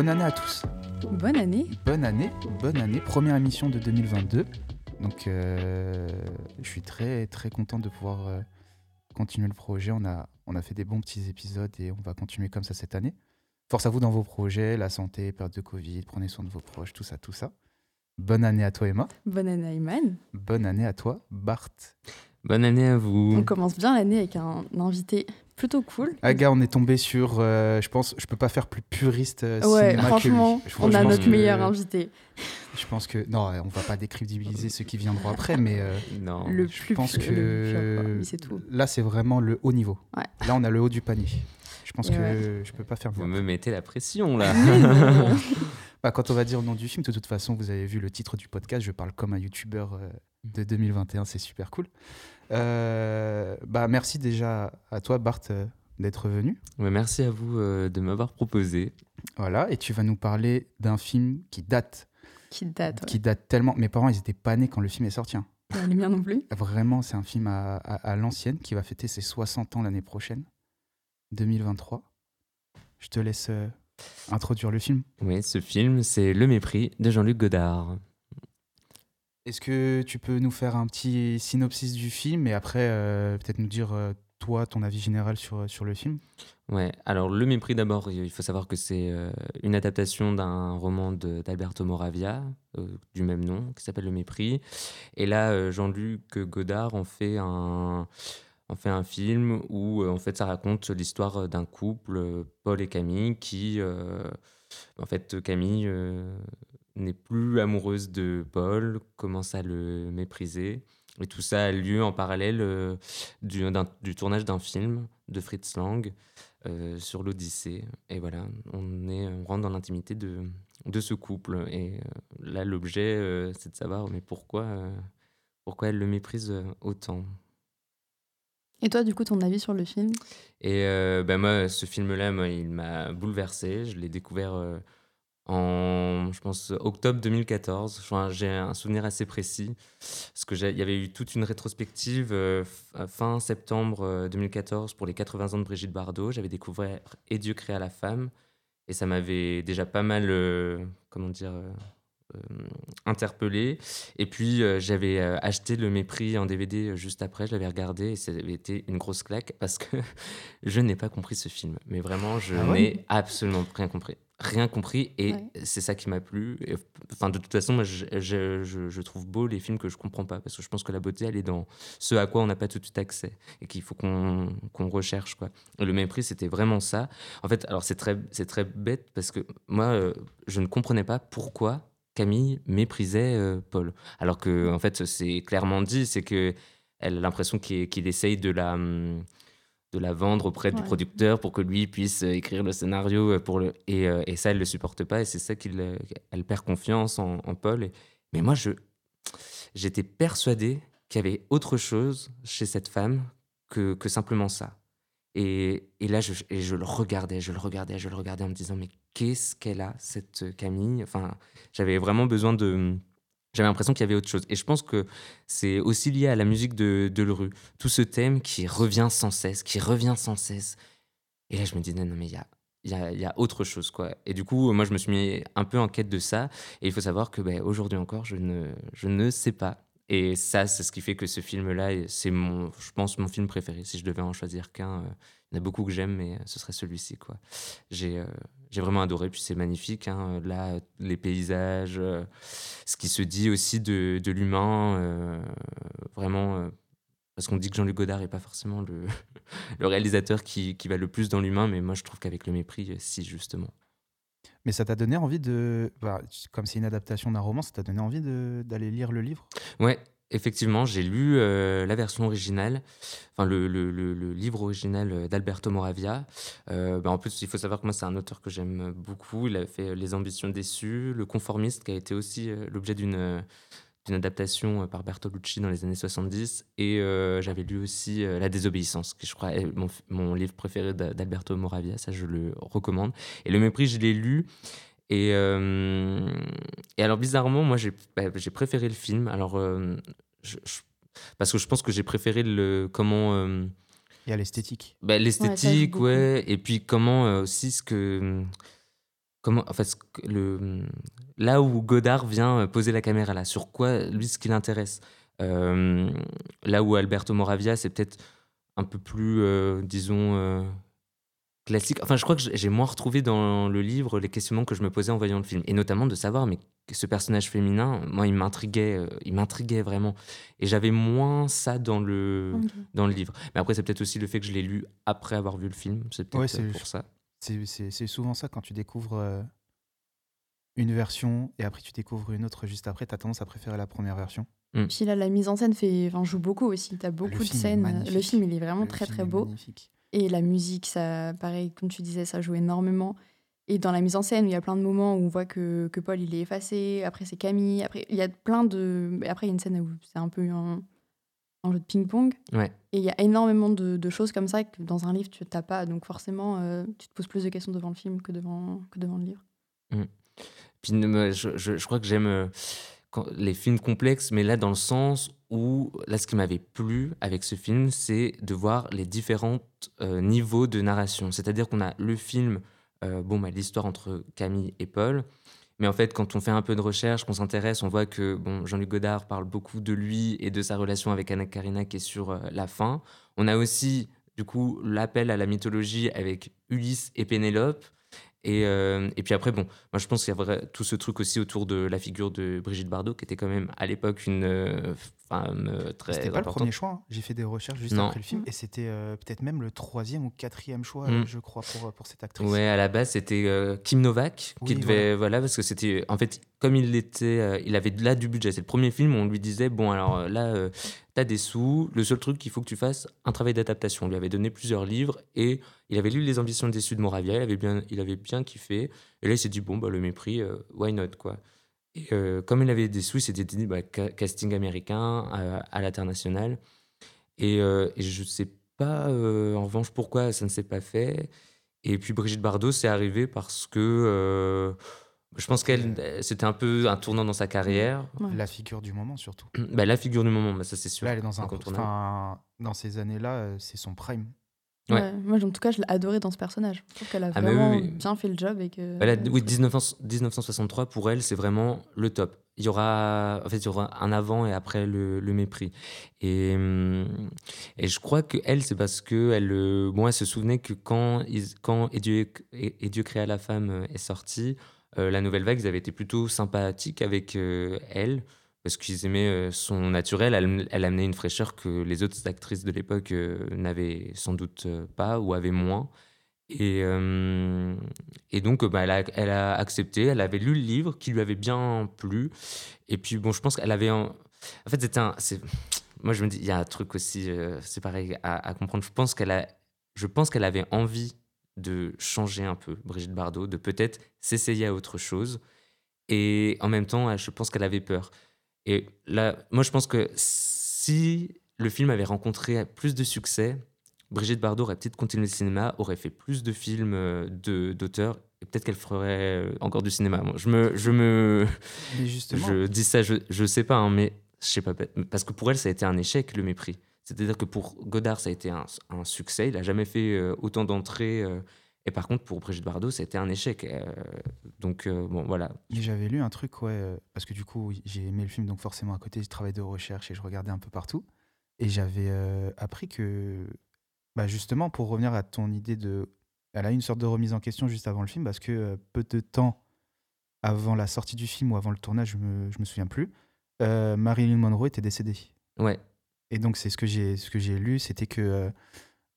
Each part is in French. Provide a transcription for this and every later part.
bonne année à tous. Bonne année. Bonne année, bonne année. Première émission de 2022. Donc, euh, je suis très, très content de pouvoir euh, continuer le projet. On a, on a fait des bons petits épisodes et on va continuer comme ça cette année. Force à vous dans vos projets, la santé, période de Covid, prenez soin de vos proches, tout ça, tout ça. Bonne année à toi, Emma. Bonne année, Ayman. Bonne année à toi, Bart. Bonne année à vous. On commence bien l'année avec un invité plutôt cool. Ah, gars, on est tombé sur. euh, je pense, je peux pas faire plus puriste euh, ouais, cinéma franchement, que lui. Je- on a notre que- meilleur invité. Je pense que. Non, on va pas décrédibiliser ceux qui viendront après, mais. euh, Non. Le je plus pense plus que Mais c'est tout. là, c'est vraiment le haut niveau. Ouais. Là, on a le haut du panier. Je pense que je peux pas faire Vous mieux. me mettez la pression là. Bah, quand on va dire le nom du film, de toute façon, vous avez vu le titre du podcast. Je parle comme un youtubeur euh, de 2021. C'est super cool. Euh, bah, merci déjà à toi, Bart, euh, d'être venu. Ouais, merci à vous euh, de m'avoir proposé. Voilà. Et tu vas nous parler d'un film qui date. Qui date. ouais. Qui date tellement. Mes parents, ils étaient pas nés quand le film est sorti. hein. Les miens non plus. Vraiment, c'est un film à, à- à l'ancienne qui va fêter ses 60 ans l'année prochaine, 2023. Je te laisse introduire le film. Oui, ce film, c'est Le Mépris de Jean-Luc Godard. Est-ce que tu peux nous faire un petit synopsis du film et après euh, peut-être nous dire euh, toi ton avis général sur, sur le film? Ouais, alors Le Mépris d'abord, il faut savoir que c'est euh, une adaptation d'un roman de- d'Alberto Moravia, euh, du même nom, qui s'appelle Le Mépris. Et là, euh, Jean-Luc Godard en fait un, en fait un film où euh, en fait ça raconte l'histoire d'un couple, euh, Paul et Camille, qui euh, en fait Camille euh, n'est plus amoureuse de Paul, commence à le mépriser. Et tout ça a lieu en parallèle euh, du, du tournage d'un film de Fritz Lang euh, sur l'Odyssée. Et voilà, on, est, on rentre dans l'intimité de, de ce couple. Et euh, là, l'objet, euh, c'est de savoir, mais pourquoi, euh, pourquoi elle le méprise euh, autant? Et toi, du coup, ton avis sur le film? Et euh, ben moi, ce film-là, il m'a bouleversé. Je l'ai découvert euh, en, je pense, octobre 2014. Enfin, j'ai un souvenir assez précis. Parce qu'il y avait eu toute une rétrospective euh, fin septembre euh, 2014 pour les 80 ans de Brigitte Bardot. J'avais découvert Et Dieu créa la femme. Et ça m'avait déjà pas mal, euh, comment dire, euh, euh, interpellé. Et puis, euh, j'avais euh, acheté Le Mépris en DVD juste après. Je l'avais regardé et ça avait été une grosse claque parce que je n'ai pas compris ce film. Mais vraiment, je Ah ouais n'ai absolument rien compris. Rien compris et Ouais. c'est ça qui m'a plu. Et, Enfin, de toute façon, moi, je, je- je- je trouve beau les films que je comprends pas parce que je pense que la beauté, elle est dans ce à quoi on n'a pas tout de suite accès et qu'il faut qu'on qu'on recherche. Quoi. Et le mépris, c'était vraiment ça. En fait, alors c'est très, c'est très bête parce que moi, euh, je ne comprenais pas pourquoi Camille méprisait euh, Paul. Alors que, en fait, c'est clairement dit, c'est que elle a l'impression qu'il essaye de la, hum, de la vendre auprès du producteur pour que lui puisse euh, écrire le scénario. euh, Pour le... et, et ça, elle ne le supporte pas et c'est ça euh, elle perd confiance en, en Paul. Et- Mais moi, je, j'étais persuadé qu'il y avait autre chose chez cette femme que, que simplement ça. Et, et là, je, et je le regardais, je le regardais, je le regardais en me disant, mais qu'est-ce qu'elle a, cette Camille? Enfin, j'avais vraiment besoin de... J'avais l'impression qu'il y avait autre chose. Et je pense que c'est aussi lié à la musique de, de Leroux. Tout ce thème qui revient sans cesse, qui revient sans cesse. Et là, je me disais, non, mais il y a, il y, a, y a autre chose, quoi. Et du coup, moi, je me suis mis un peu en quête de ça. Et il faut savoir que ben, aujourd'hui encore, je ne, je ne sais pas. Et ça, c'est ce qui fait que ce film-là, c'est mon, je pense, mon film préféré. Si je devais en choisir qu'un, euh, il y en a beaucoup que j'aime, mais ce serait celui-ci, quoi. J'ai, euh, vraiment adoré. Puis c'est magnifique, hein. là, les paysages, euh, ce qui se dit aussi de, de l'humain, euh, vraiment. euh, parce qu'on dit que Jean-Luc Godard n'est pas forcément le, le réalisateur qui, qui va le plus dans l'humain, mais moi je trouve qu'avec le mépris, euh, si justement. Mais ça t'a donné envie de. bah, comme c'est une adaptation d'un roman, ça t'a donné envie d'aller lire le livre? Ouais, effectivement, j'ai lu euh, la version originale, enfin le, livre original euh, d'Alberto Moravia. Euh, bah, en plus, il faut savoir que moi, c'est un auteur que j'aime beaucoup. Il a fait Les Ambitions déçues, Le Conformiste, qui a été aussi l'objet d'une adaptation par Bertolucci dans les années 70. Et j'avais lu aussi La Désobéissance, qui je crois est mon, livre préféré d'A- d'Alberto Moravia. Ça, je le recommande. Et Le Mépris, je l'ai lu. Et, euh, et alors, bizarrement, moi, j'ai bah, j'ai préféré le film. Alors, euh, je- je- parce que je pense que j'ai préféré le comment euh, Il y a l'esthétique. bah, l'esthétique, ouais, et puis comment euh, aussi ce que comment, en fait, ce que- le, là où Godard vient poser la caméra, là, sur quoi, lui, ce qui l'intéresse. Euh, là où Alberto Moravia, c'est peut-être un peu plus, euh, disons, euh, classique. Enfin, je crois que j'ai moins retrouvé dans le livre les questionnements que je me posais en voyant le film. Et notamment de savoir, mais que ce personnage féminin, moi, il m'intriguait, euh, il m'intriguait vraiment. Et j'avais moins ça dans le, dans le livre. Mais après, c'est peut-être aussi le fait que je l'ai lu après avoir vu le film. C'est peut-être Ouais, euh, pour ça. C'est- C'est c'est souvent ça quand tu découvres euh, une version et après tu découvres une autre juste après, tu as tendance à préférer la première version. Puis là, la mise en scène fait, enfin, joue beaucoup aussi. T'as beaucoup de scènes. Le film, il est vraiment Le très très beau. magnifique. Et la musique, ça, pareil, comme tu disais, ça joue énormément. Et dans la mise en scène, il y a plein de moments où on voit que, que Paul, il est effacé. Après, c'est Camille. Après, il y a plein de. Après, il y a une scène où c'est un peu un, un jeu de ping-pong. Ouais. Et il y a énormément de, de choses comme ça que dans un livre, tu n'as pas. Donc, forcément, euh, tu te poses plus de questions devant le film que devant, que devant le livre. Puis ne me- je, je- je crois que j'aime euh, les films complexes, mais là dans le sens où, là ce qui m'avait plu avec ce film, c'est de voir les différents euh, niveaux de narration. C'est-à-dire qu'on a le film, euh, bon, bah, l'histoire entre Camille et Paul, mais en fait quand on fait un peu de recherche, qu'on s'intéresse, on voit que bon, Jean-Luc Godard parle beaucoup de lui et de sa relation avec Anna Karina qui est sur euh, la fin. On a aussi du coup l'appel à la mythologie avec Ulysse et Pénélope. Et, euh, et puis après, bon, moi je pense qu'il y a tout ce truc aussi autour de la figure de Brigitte Bardot, qui était quand même à l'époque une euh, euh, très C'était pas le premier choix. hein. J'ai fait des recherches juste Non. après le film et c'était euh, peut-être même le troisième ou quatrième choix, Mm. euh, je crois, pour, pour cette actrice. Ouais, à la base, c'était euh, Kim Novak qui devait. Voilà. parce que c'était. En fait, comme il était. euh, il avait là du budget. C'est le premier film où on lui disait Bon, alors là, t'as des sous. Le seul truc qu'il faut que tu fasses, un travail d'adaptation. On lui avait donné plusieurs livres et il avait lu Les Ambitions déçues de Moravia. Il avait bien, il avait bien kiffé. Et là, il s'est dit Bon, bah, le mépris, why not, quoi. Et euh, comme il avait des sous, il s'était dit bah, ca- casting américain euh, à l'international. Et, euh, et je sais pas, euh, en revanche, pourquoi ça ne s'est pas fait. Et puis Brigitte Bardot, c'est arrivé parce que euh, je pense qu'elle, c'était un peu un tournant dans sa carrière. Ouais. La figure du moment surtout. Bah, la figure du moment, bah, ça c'est sûr. Là, elle est dans un. Enfin, dans ces années-là, c'est son prime. Ouais. Ouais, Moi, en tout cas, je l'ai adoré dans ce personnage. Je trouve qu'elle a Ah, oui, vraiment oui. bien fait le job. Et que, oui, 1900 1963 pour elle, c'est vraiment le top. Il y aura, en fait, il y aura un avant et après le, le mépris. Et, hum, et je crois que elle, c'est parce que elle, euh, bon, elle se souvenait que quand, ils- quand et Dieu, et, et Dieu créa la femme euh, est sorti, euh, la nouvelle vague, ils avaient été plutôt sympathiques avec euh, elle parce qu'ils aimaient euh, son naturel. Elle, amenait une fraîcheur que les autres actrices de l'époque euh, n'avaient sans doute euh, pas ou avaient moins. Et, donc, bah, elle, a, accepté, elle avait lu le livre qui lui avait bien plu. Et puis, bon, je pense qu'elle avait. En, en fait, c'était un. Moi, je me dis, il y a un truc aussi, c'est pareil à, à comprendre. Je pense qu'elle a, je pense qu'elle avait envie de changer un peu, Brigitte Bardot, de peut-être s'essayer à autre chose. Et en même temps, je pense qu'elle avait peur. Et là, moi, je pense que si le film avait rencontré plus de succès, Brigitte Bardot aurait peut-être continué le cinéma, aurait fait plus de films euh, de- d'auteurs, et peut-être qu'elle ferait euh, encore du cinéma. Moi, je me, je me, Mais justement, je dis ça, je, je sais pas, hein, mais je sais pas, parce que pour elle, ça a été un échec le mépris. C'est-à-dire que pour Godard, ça a été un, un succès. Il a jamais fait euh, autant d'entrées. euh, et par contre, pour Brigitte Bardot, été un échec. euh, donc euh, bon, voilà. Mais J'avais lu un truc, ouais, euh, parce que du coup, j'ai aimé le film, donc forcément à côté, je travaillais de recherche et je regardais un peu partout. Et j'avais appris que, bah justement, pour revenir à ton idée de. Elle a eu une sorte de remise en question juste avant le film, parce que peu de temps avant la sortie du film ou avant le tournage, je me, je me souviens plus, Marilyn Monroe était décédée. Ouais, Et donc, c'est ce que j'ai ce que j'ai lu, c'était que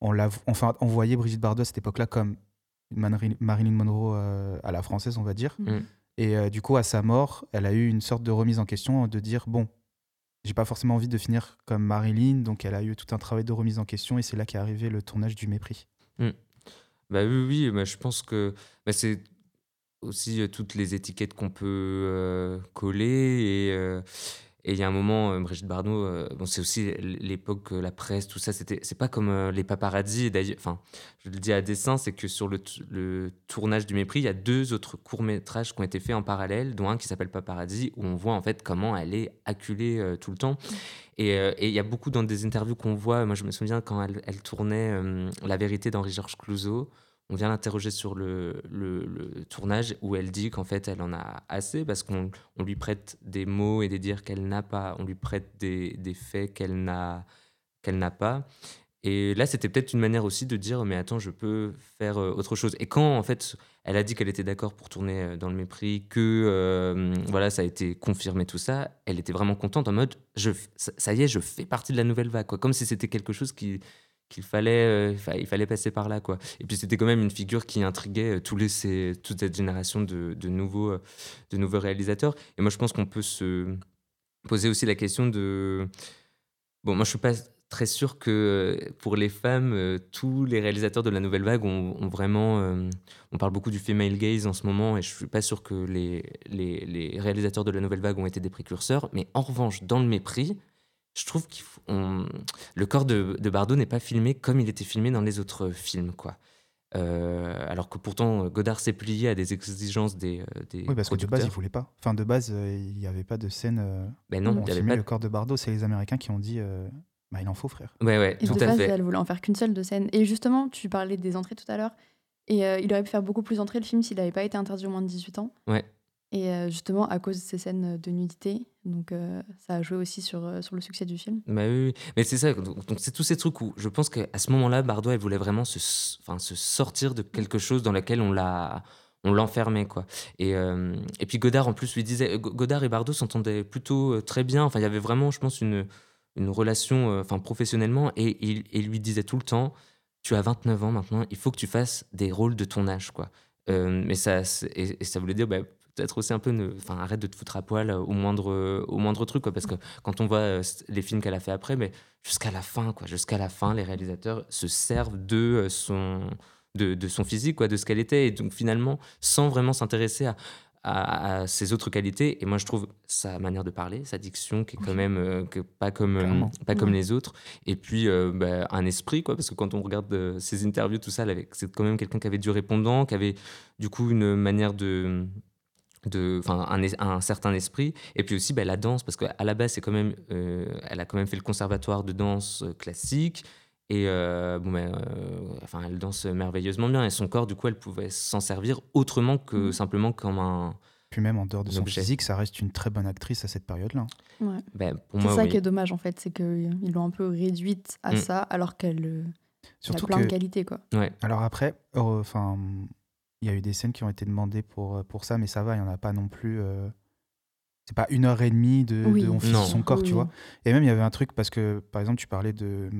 on, enfin, on voyait Brigitte Bardot à cette époque-là comme Marilyn Monroe euh, à la française, on va dire. Mm. Et euh, du coup, à sa mort, elle a eu une sorte de remise en question de dire bon, j'ai pas forcément envie de finir comme Marilyn, donc elle a eu tout un travail de remise en question et c'est là qu'est arrivé le tournage du mépris. bah oui, oui, bah, je pense que bah, c'est aussi euh, toutes les étiquettes qu'on peut coller et et il y a un moment, euh, Brigitte Bardot, euh, bon, c'est aussi l'époque, euh, la presse, tout ça, c'était, c'est pas comme les paparazzis. D'ailleurs, enfin, je le dis à dessein, c'est que sur le, tournage du mépris, il y a deux autres courts-métrages qui ont été faits en parallèle, dont un qui s'appelle Paparazzi, où on voit en fait comment elle est acculée tout le temps. Et il y a beaucoup dans des interviews qu'on voit, moi je me souviens quand elle, tournait La vérité d'Henri-Georges Clouzot, on vient l'interroger sur le, le, tournage où elle dit qu'en fait elle en a assez parce qu'on on lui prête des mots et des dires qu'elle n'a pas, on lui prête des, des faits qu'elle n'a qu'elle n'a pas. Et là, c'était peut-être une manière aussi de dire, mais attends, je peux faire euh, autre chose. Et quand, en fait, elle a dit qu'elle était d'accord pour tourner euh, dans le mépris, que euh, voilà, ça a été confirmé tout ça, elle était vraiment contente en mode, je, ça y est, je fais partie de la nouvelle vague, quoi. Comme si c'était quelque chose qui qu'il fallait, il fallait passer par là, quoi. Et puis c'était quand même une figure qui intriguait tous les, ces, toute cette génération de, de, nouveaux, de nouveaux réalisateurs. Et moi, je pense qu'on peut se poser aussi la question de... Bon, moi, je suis pas très sûr que euh, pour les femmes, euh, tous les réalisateurs de la nouvelle vague ont, vraiment. Euh, on parle beaucoup du female gaze en ce moment, et je suis pas sûr que les, les, réalisateurs de la nouvelle vague ont été des précurseurs. Mais en revanche, dans le mépris, je trouve que le corps de, de Bardot n'est pas filmé comme il était filmé dans les autres films, quoi. alors que pourtant Godard s'est plié à des exigences des, des oui parce que de base il voulait pas enfin de base il n'y avait pas de scène ben non il y avait pas le corps de Bardot c'est les Américains qui ont dit bah, il en faut, frère. Ouais, ouais, et tout de à base, fait. elle voulait en faire qu'une seule de scène. Et justement, tu parlais des entrées tout à l'heure. Et euh, il aurait pu faire beaucoup plus d'entrées le film s'il n'avait pas été interdit au moins de 18 ans. Ouais. Et euh, justement, à cause de ces scènes de nudité. Donc, euh, ça a joué aussi sur, sur le succès du film. Bah oui, mais c'est ça. Donc, c'est tous ces trucs où je pense qu'à ce moment-là, Bardot, elle voulait vraiment se, se sortir de quelque chose dans lequel on l'a on l'enfermait quoi et, et puis Godard en plus lui disait Godard et Bardot s'entendaient plutôt très bien enfin il y avait vraiment je pense une une relation euh, enfin professionnellement et il, lui disait tout le temps tu as 29 ans maintenant il faut que tu fasses des rôles de ton âge quoi euh, mais ça et, ça voulait dire bah, peut-être aussi un peu enfin arrête de te foutre à poil au moindre au moindre truc quoi parce que quand on voit euh, les films qu'elle a fait après mais jusqu'à la fin quoi jusqu'à la fin les réalisateurs se servent de son de, de son physique quoi de ce qu'elle était et donc finalement sans vraiment s'intéresser à à, ses autres qualités. Et moi, je trouve sa manière de parler, sa diction, qui est quand même euh, que pas comme, euh, pas comme les autres. Et puis, euh, bah, un esprit, quoi, parce que quand on regarde ses interviews, tout ça, c'est quand même quelqu'un qui avait du répondant, qui avait du coup une manière de de enfin un, un, certain esprit et puis aussi bah, la danse parce qu'à la base c'est quand même elle a quand même fait le conservatoire de danse classique et euh, bon, euh, enfin, elle danse merveilleusement bien. Et son corps, du coup, elle pouvait s'en servir autrement que mmh. simplement comme un. Puis même en dehors de son physique, ça reste une très bonne actrice à cette période-là. Ouais. Ben, c'est ça qui est dommage, en fait. C'est qu'ils l'ont un peu réduite à mmh. ça, alors qu'elle euh, a plein de qualités. Quoi. Ouais. Alors après, enfin, il y a eu des scènes qui ont été demandées pour, pour ça, mais ça va, il n'y en a pas non plus. C'est pas une heure et demie de, de on son corps, tu vois. Et même, il y avait un truc, parce que, par exemple, tu parlais de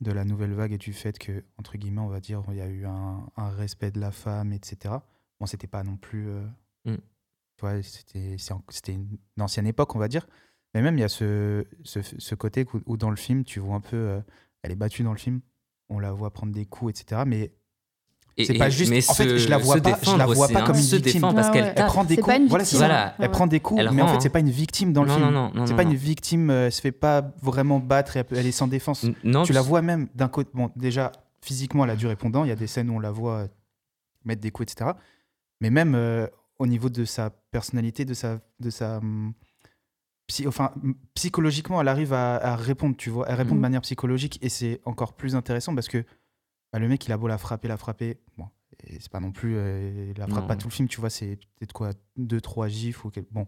de la nouvelle vague et du fait que, entre guillemets, on va dire, il y a eu un, respect de la femme, etc. Bon, c'était pas non plus. Euh, mm. Tu vois, c'était, c'était une, ancienne époque, on va dire. Mais même, il y a ce, ce, côté où, dans le film, tu vois un peu. Euh, elle est battue dans le film, on la voit prendre des coups, etc. Mais c'est pas juste. en fait, je la vois pas, je la vois pas comme une victime. parce qu'elle elle prend des coups. Voilà, Elle prend des coups, mais en fait, c'est pas une victime dans le film. Non, non, c'est pas une victime. Elle se fait pas vraiment battre. Elle est sans défense. Non, tu la vois même d'un côté. Bon, déjà physiquement, elle a du répondant. Il y a des scènes où on la voit mettre des coups, etc. Mais même euh, au niveau de sa personnalité, de sa, de sa hum, enfin, psychologiquement, elle arrive à, répondre, tu vois. Elle répond de mm. manière psychologique et c'est encore plus intéressant parce que bah, le mec, il a beau la frapper, la frapper. Bon, c'est pas non plus. Euh, il la frappe pas tout le film, tu vois, c'est peut-être quoi, deux, trois gifs ou Bon.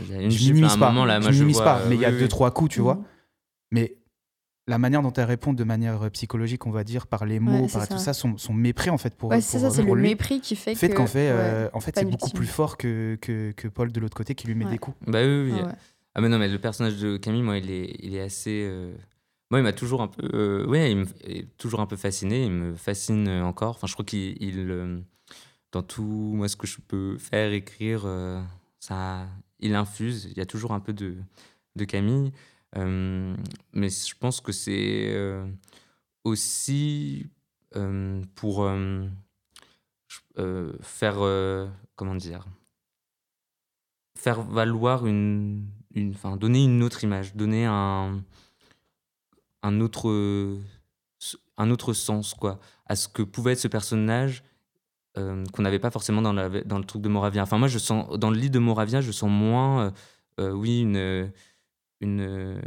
A une je minimise pas, moment, là, je minimise pas, mais il y a deux, trois coups, tu vois. Mhm. Mais la manière dont elle répond de manière euh, psychologique, on va dire, par les mots, par tout ça, son, son, mépris en fait pour. Ouais, c'est ça, c'est le mépris qui fait, fait qu'en fait, euh, en fait, c'est beaucoup plus fort que, que, que, Paul de l'autre côté qui lui met des coups. Bah oui, oui. Ah, mais non, mais le personnage de Camille, moi, il est, il est assez. Moi, il m'a toujours un peu, euh, toujours un peu fasciné. Il me fascine encore. Enfin, je crois qu'il, euh, dans tout moi ce que je peux faire, écrire, euh, ça, il infuse. Il y a toujours un peu de, de Camille, mais je pense que c'est aussi pour faire, comment dire, faire valoir une, une, enfin, donner une autre image, donner un un autre, un autre sens quoi, à ce que pouvait être ce personnage euh, qu'on n'avait pas forcément dans, la, dans le truc de Moravia. Enfin, moi, je sens, dans le lit de Moravia, je sens moins, euh, euh, oui, une, une,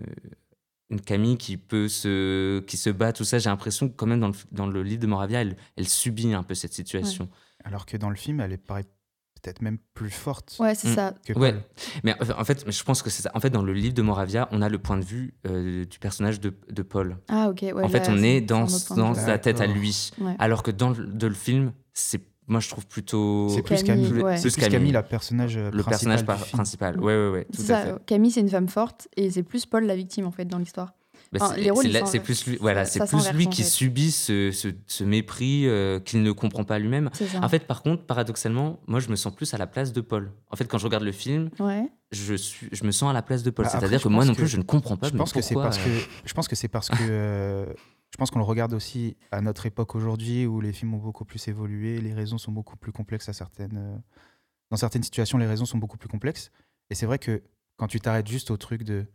une Camille qui peut se, qui se bat, tout ça. J'ai l'impression que quand même dans le, dans le livre de Moravia, elle, elle subit un peu cette situation. Alors que dans le film, elle est paraît peut-être même plus forte Ouais, c'est Mm. ça. que Ouais, Paul. mais en- fait, je pense que c'est ça. En fait, dans le livre de Moravia, on a le point de vue euh, du personnage de, de Paul. Ah, ok. Ouais, en fait, on est dans, dans sa tête à lui. Ouais. Alors que dans le, de le film, c'est moi je trouve plutôt C'est plus Camille, Camille, ouais. c'est Plus Camille. Camille, la personnage euh, le personnage par- principal. Ouais, ouais, ouais, tout C'est à ça. fait. Camille, c'est une femme forte et c'est plus Paul la victime en fait dans l'histoire. Bah, Enfin, c'est- plus lui, voilà, c'est plus lui en qui fait. subit ce, ce- ce mépris euh, qu'il ne comprend pas lui-même. En fait, par contre, paradoxalement, moi, je me sens plus à la place de Paul. En fait, quand je regarde le film, Ouais. je, suis, je me sens à la place de Paul. Bah, C'est-à-dire je que moi pense non plus, que- je ne comprends pas. Je mais pense que c'est parce euh, que je pense que c'est parce que euh, je pense qu'on le regarde aussi à notre époque aujourd'hui où les films ont beaucoup plus évolué, les raisons sont beaucoup plus complexes à certaines euh, dans certaines situations les raisons sont beaucoup plus complexes et c'est vrai que quand tu t'arrêtes juste au truc de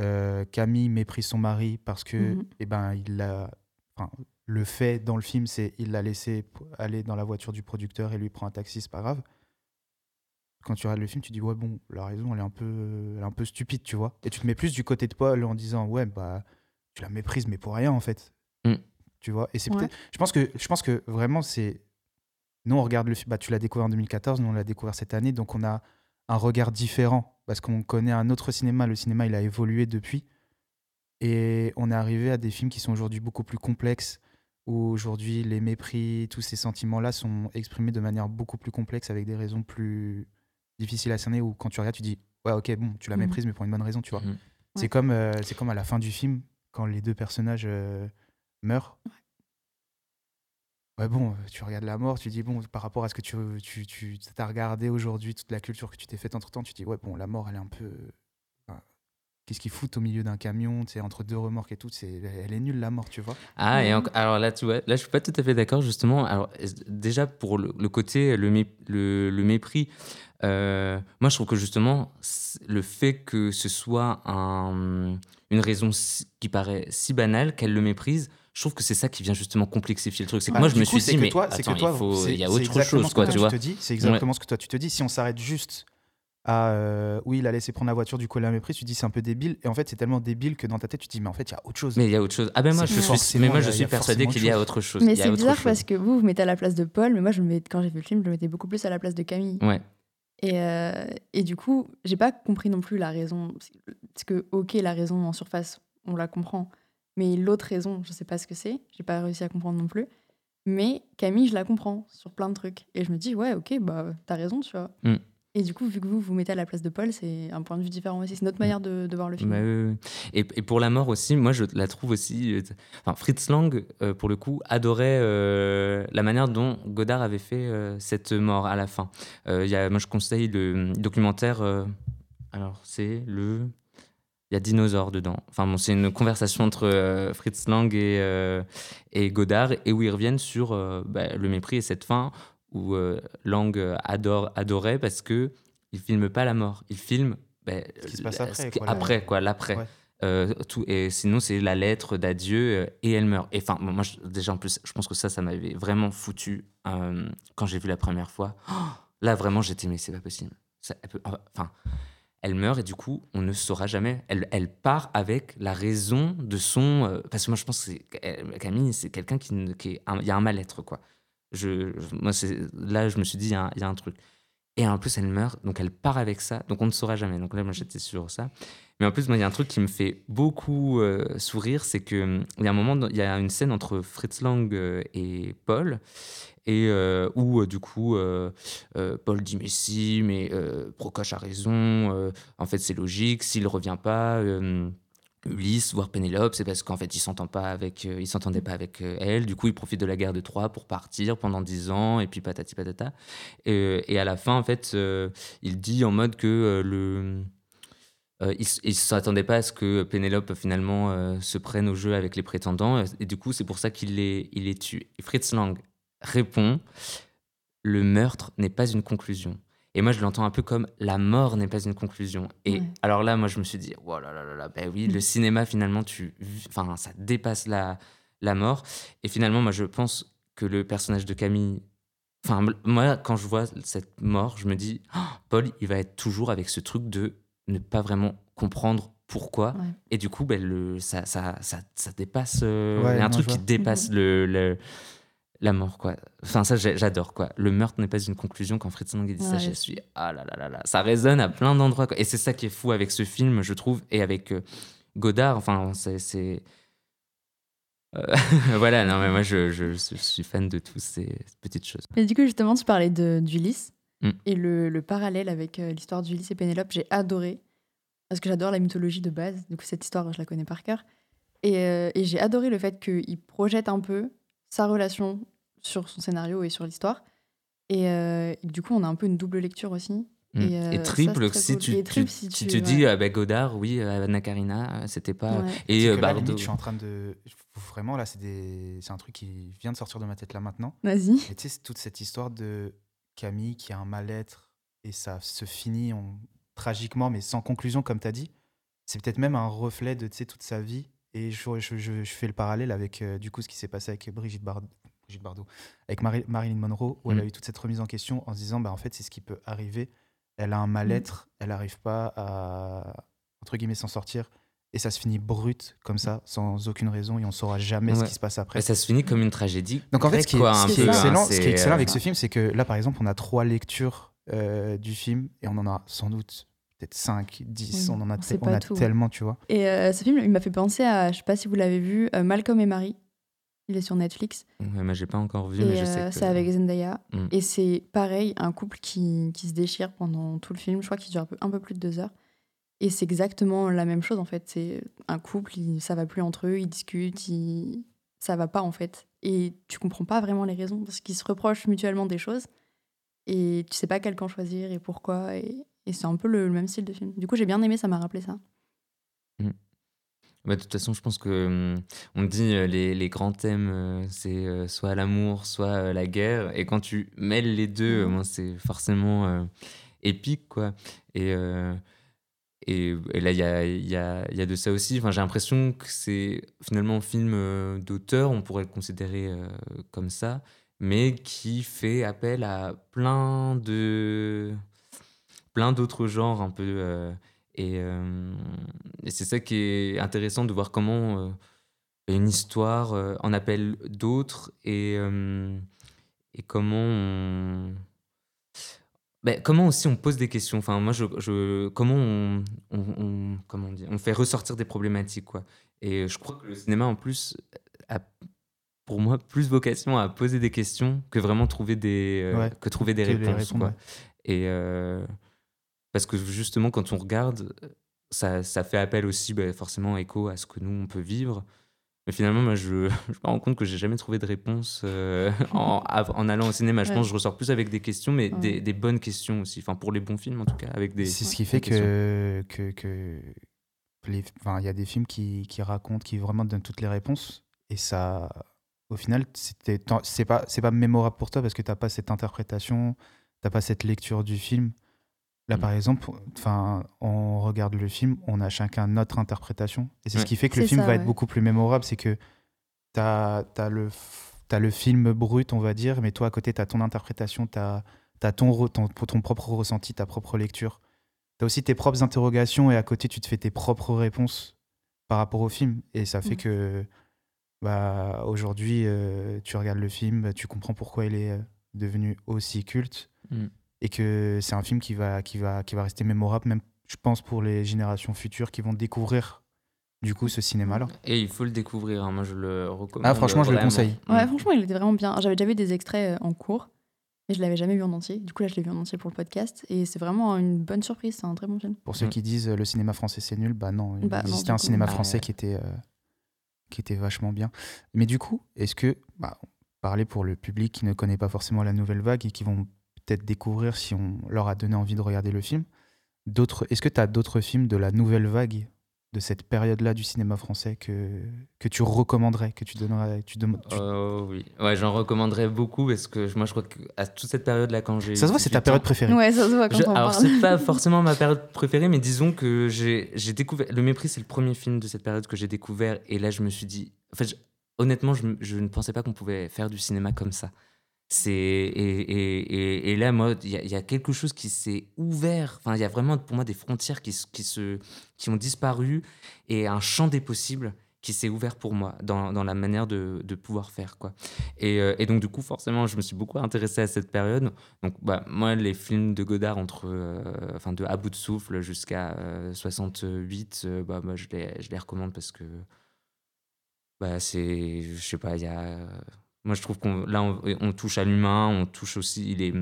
euh, Camille méprise son mari parce que Mhm. eh ben il l'a enfin, le fait dans le film c'est il l'a laissé aller dans la voiture du producteur et lui prend un taxi c'est pas grave quand tu regardes le film, tu dis ouais bon, la raison elle est un peu, elle est un peu stupide, tu vois. Et tu te mets plus du côté de Paul en disant ouais bah tu la méprises mais pour rien en fait, Mm. tu vois? Et c'est Ouais. peut-être, je pense que, je pense que vraiment c'est, nous on regarde le film, bah tu l'as découvert en 2014, nous on l'a découvert cette année, donc on a un regard différent parce qu'on connaît un autre cinéma. Le cinéma il a évolué depuis et on est arrivé à des films qui sont aujourd'hui beaucoup plus complexes où aujourd'hui les mépris, tous ces sentiments-là sont exprimés de manière beaucoup plus complexe avec des raisons plus difficiles à cerner. Où quand tu regardes, tu dis ouais ok bon tu la Mhm. méprises mais pour une bonne raison, tu vois. Mhm. C'est Ouais. comme euh, c'est comme à la fin du film quand les deux personnages euh, meurent. Ouais bon, euh, tu regardes la mort, tu dis bon par rapport à ce que tu tu tu as regardé aujourd'hui, toute la culture que tu t'es faite entre temps, tu dis ouais bon la mort elle est un peu Qu'est-ce qu'ils foutent au milieu d'un camion, tu entre deux remorques et tout, c'est, elle est nulle la mort, tu vois. Ah, et enc- alors là, tu vois, là, je suis pas tout à fait d'accord, justement. Alors, déjà, pour le, côté, le, mé- le, mépris, euh, moi, je trouve que justement, le fait que ce soit un- une raison qui paraît si banale qu'elle le méprise, je trouve que c'est ça qui vient justement complexifier le truc. C'est que Bah, moi, je me coup, suis dit, mais toi, c'est que attends, toi, il, faut- il y a autre chose, quoi, tu vois. c'est exactement ce que toi tu te dis. Si on s'arrête juste à euh, oui, il a laissé prendre la voiture du collier à mépris, tu te dis c'est un peu débile. Et en fait, c'est tellement débile que dans ta tête, tu te dis mais en fait, il y a autre chose. Mais il y a autre chose. Ah ben moi, je suis, mais moi, il je a- il suis a persuadé qu'il y a autre chose. Mais Il a c'est bizarre chose. parce que vous, vous mettez à la place de Paul, mais moi, je me mets, quand j'ai vu le film, je me mettais beaucoup plus à la place de Camille. Ouais. Et, euh, et du coup, j'ai pas compris non plus la raison. Parce que, ok, la raison en surface, on la comprend. Mais l'autre raison, je sais pas ce que c'est. J'ai pas réussi à comprendre non plus. Mais Camille, je la comprends sur plein de trucs. Et je me dis, ouais, ok, bah, t'as raison, tu vois. Mm. Et du coup, vu que vous vous mettez à la place de Paul, c'est un point de vue différent aussi. C'est notre manière de, de voir le film. Bah. Et, et pour la mort aussi, moi je la trouve aussi. euh, Enfin, Fritz Lang, euh, pour le coup, adorait euh, la manière dont Godard avait fait cette mort à la fin. Y a, moi je conseille le documentaire. alors, c'est le. Il y a dinosaure dedans. Enfin, bon, c'est une conversation entre euh, Fritz Lang et, euh, et Godard, et où ils reviennent sur euh, bah, le mépris et cette fin où Lang adore, adorait parce que il filme pas la mort, il filme bah, Ce qui se passe après, quoi, la- après, quoi, l'après. Ouais. Tout, et sinon, c'est la lettre d'adieu et elle meurt. Et enfin, moi, je- déjà, en plus, je pense que ça, ça m'avait vraiment foutu quand j'ai vu la première fois. Oh, là, vraiment, j'étais, mais c'est pas possible. Ça, elle peut- enfin, elle meurt et du coup, on ne saura jamais. Elle, elle part avec la raison de son. euh, parce que moi, je pense que elle- Camille, c'est quelqu'un qui, qui Il y a un mal-être, quoi. Je, moi, là, je me suis dit, il y a un truc. Et en plus, elle meurt, donc elle part avec ça, donc on ne saura jamais. Donc là, moi, j'étais sur ça. Mais en plus, moi, il y a un truc qui me fait beaucoup euh, sourire, c'est que hum, il y a un moment, il y a une scène entre Fritz Lang euh, et Paul, et euh, où euh, du coup, euh, euh, Paul dit mais si, mais euh, Procoche a raison. euh, en fait, c'est logique. S'il revient pas. Euh, Ulysse, voire Pénélope, c'est parce qu'en fait, il s'entend pas avec, euh, il s'entendait pas avec euh, elle. Du coup, il profite de la guerre de Troie pour partir pendant 10 ans, et puis patati patata. Et, et à la fin, en fait, euh, il dit en mode que euh, le, euh, il, il s'attendait pas à ce que Pénélope finalement euh, se prenne au jeu avec les prétendants, et du coup, c'est pour ça qu'il les, il les tue. Et Fritz Lang répond le meurtre n'est pas une conclusion. Et moi, je l'entends un peu comme la mort n'est pas une conclusion. Et Ouais. alors là, moi, je me suis dit, oh là là là là, ben oui, le cinéma, finalement, tu, enfin, ça dépasse la, la mort. Et finalement, moi, je pense que le personnage de Camille, enfin, moi, quand je vois cette mort, je me dis, Oh, Paul, il va être toujours avec ce truc de ne pas vraiment comprendre pourquoi. Ouais. Et du coup, ben, le, ça, ça, ça, ça dépasse. euh, Ouais, il y a un truc qui dépasse Mhm. le, le- la mort, quoi. Enfin, ça, j'adore, quoi. Le meurtre n'est pas une conclusion. Quand Fritz Lang dit ça, Ouais. je suis. Ah là là là là. Ça résonne à plein d'endroits, quoi. Et c'est ça qui est fou avec ce film, je trouve, et avec euh, Godard. Enfin, c'est. Euh, voilà, non, mais moi, je, je- je suis fan de toutes ces petites choses. Et du coup, justement, tu parlais de- d'Ulysse. Mm. Et le, le parallèle avec euh, l'histoire d'Ulysse et Pénélope, j'ai adoré. Parce que j'adore la mythologie de base. Du coup, cette histoire, je la connais par cœur. Et, euh, et j'ai adoré le fait qu'il projette un peu sa relation sur son scénario et sur l'histoire. Et, euh, et du coup, on a un peu une double lecture aussi. Mm. Et, euh, Et triple, si cool. tu, Et tu, triple, si tu tu- te dis, ouais. ah ben Godard, oui, euh, Anna Karina, euh, c'était pas. Ouais. Et C'est euh, que là, Bardot. limite, je suis en train de. Vraiment, là, c'est des... c'est un truc qui vient de sortir de ma tête là maintenant. Vas-y. Mais tu sais, c'est toute cette histoire de Camille qui a un mal-être et ça se finit en... tragiquement, mais sans conclusion, comme tu as dit. C'est peut-être même un reflet de toute sa vie. Et je, je- je- je fais le parallèle avec euh, du coup ce qui s'est passé avec Brigitte, Bard- Brigitte Bardot, avec Mari- Marilyn Monroe, où elle a Mm. eu toute cette remise en question en se disant bah, en fait, c'est ce qui peut arriver. Elle a un mal-être, elle n'arrive pas à entre guillemets s'en sortir. Et ça se finit brut comme ça, sans aucune raison, et on saura jamais ce qui se passe après. Et ça se finit comme une tragédie. Donc en fait, ce qui est, quoi, ce un qui est peu, excellent, ce qui c'est, est excellent euh, avec ce film, c'est que là, par exemple, on a trois lectures euh, du film et on en a sans doute peut-être 5, 10, Oui, on en a, on a tout. tellement, tu vois. Et euh, ce film, il m'a fait penser à, je sais pas si vous l'avez vu, euh, Malcolm et Marie. Il est sur Netflix. Ouais, moi, j'ai pas encore vu, Et mais je euh, sais que. c'est avec Zendaya. Mm. Et c'est pareil, un couple qui, qui se déchire pendant tout le film. Je crois qu'il dure un peu, un peu plus de deux heures. Et c'est exactement la même chose en fait. C'est un couple, il- ça va plus entre eux, ils discutent, ils... ça va pas en fait. Et tu comprends pas vraiment les raisons parce qu'ils se reprochent mutuellement des choses. Et tu sais pas quel camp choisir et pourquoi. Et, et c'est un peu le, le même style de film. Du coup, j'ai bien aimé, ça m'a rappelé ça. Bah, de toute façon, je pense que hum, on dit euh, les, les grands thèmes, euh, c'est euh, soit l'amour, soit la guerre. Et quand tu mêles les deux, moi, c'est forcément euh, épique, quoi. Et, euh, et, et là, il y a, y, a, y a de ça aussi. Enfin, j'ai l'impression que c'est finalement un film d'auteur, on pourrait le considérer euh, comme ça, mais qui fait appel à plein de plein d'autres genres un peu. euh, et, euh, et c'est ça qui est intéressant de voir comment euh, une histoire en appelle d'autres et, et comment on. Ben, comment aussi on pose des questions. Enfin, moi, je, je- comment on, on- on- comment on dit, on fait ressortir des problématiques, quoi. Et je crois que le cinéma, en plus, a, pour moi, plus vocation à poser des questions que vraiment trouver des, euh, Ouais, que trouver des réponses, quoi. Et euh, parce que justement, quand on regarde, ça, ça fait appel aussi bah, forcément écho à ce que nous, on peut vivre. Mais finalement, moi, je, je me rends compte que j'ai jamais trouvé de réponse euh, en, allant au cinéma. Je Ouais. pense que je ressors plus avec des questions, mais Ouais. des, des bonnes questions aussi. Enfin, pour les bons films, en tout cas, avec des. C'est ce qui fait que que que enfin, il y a des films qui, qui racontent, qui vraiment donnent toutes les réponses. Et ça, au final, c'est pas c'est pas mémorable pour toi parce que t'as pas cette interprétation, t'as pas cette lecture du film. Là, Mm. par exemple, enfin, on regarde le film, on a chacun notre interprétation. Et c'est ce qui fait que le film ça, va être beaucoup plus mémorable. C'est que tu as, le, f- t'as le film brut, on va dire, mais toi, à côté, tu as ton interprétation, tu as, ton, ton propre ressenti, ta propre lecture. Tu as aussi tes propres interrogations et à côté, tu te fais tes propres réponses par rapport au film. Et ça fait Mm. que bah, aujourd'hui, euh, tu regardes le film, tu comprends pourquoi il est euh, devenu aussi culte Mm. Et que c'est un film qui va, qui, va, qui va rester mémorable, même je pense pour les générations futures qui vont découvrir du coup ce cinéma-là. Et il faut le découvrir. hein. Moi, je le recommande. Ah, franchement, je le conseille. Ouais, Mm. franchement, il était vraiment bien. J'avais déjà vu des extraits euh, en cours, mais je l'avais jamais vu en entier. Du coup, là, je l'ai vu en entier pour le podcast. Et c'est vraiment une bonne surprise. C'est un très bon film. Pour ceux Mm. qui disent euh, le cinéma français c'est nul, bah non, il Bah non, existait un coup, cinéma bah, français ouais. qui était, euh, qui était vachement bien. Mais du coup, est-ce que, bah, parler pour le public qui ne connaît pas forcément la nouvelle vague et qui vont peut-être découvrir si on leur a donné envie de regarder le film, d'autres, est-ce que tu as d'autres films de la nouvelle vague de cette période-là du cinéma français que, que tu recommanderais, que tu donnerais tu dem- tu- Oh oui, ouais, j'en recommanderais beaucoup parce que moi je crois que à toute cette période-là quand j'ai. Ça se voit, c'est ta 18 période préférée. Ouais, ça se voit quand Je- on alors c'est pas forcément ma période préférée, mais disons que j'ai j'ai découvert Le Mépris, c'est le premier film de cette période que j'ai découvert et là je me suis dit, en fait, je- honnêtement, je, me- je ne pensais pas qu'on pouvait faire du cinéma comme ça. C'est et, et, et, là, moi, il y, a quelque chose qui s'est ouvert. Enfin, il y a vraiment pour moi des frontières qui, qui, se, qui ont disparu et un champ des possibles qui s'est ouvert pour moi dans, dans la manière de, de, pouvoir faire quoi. Et, euh, et, donc du coup forcément je me suis beaucoup intéressé à cette période. Donc bah, moi les films de Godard entre euh, enfin de à bout de souffle jusqu'à 68 euh, bah moi je les, je les recommande parce que bah c'est je sais pas il y a moi je trouve qu'on là on, touche à l'humain, on touche aussi il est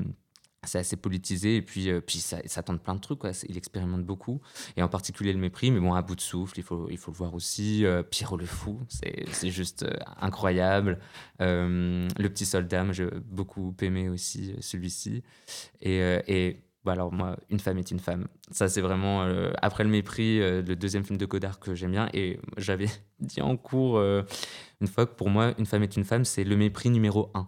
c'est assez politisé et puis, euh, puis ça, ça, tente plein de trucs. Il expérimente beaucoup et en particulier le mépris. Mais bon, à bout de souffle, il faut, il faut le voir aussi. Euh, Pierrot le fou, c'est juste euh, incroyable. le petit soldat, j'ai beaucoup aimé aussi celui-ci. Et bah, alors moi, Une femme est une femme. Ça, c'est vraiment, après le mépris, le deuxième film de Godard que j'aime bien. Et j'avais dit en cours une fois que pour moi, Une femme est une femme, c'est le mépris numéro un.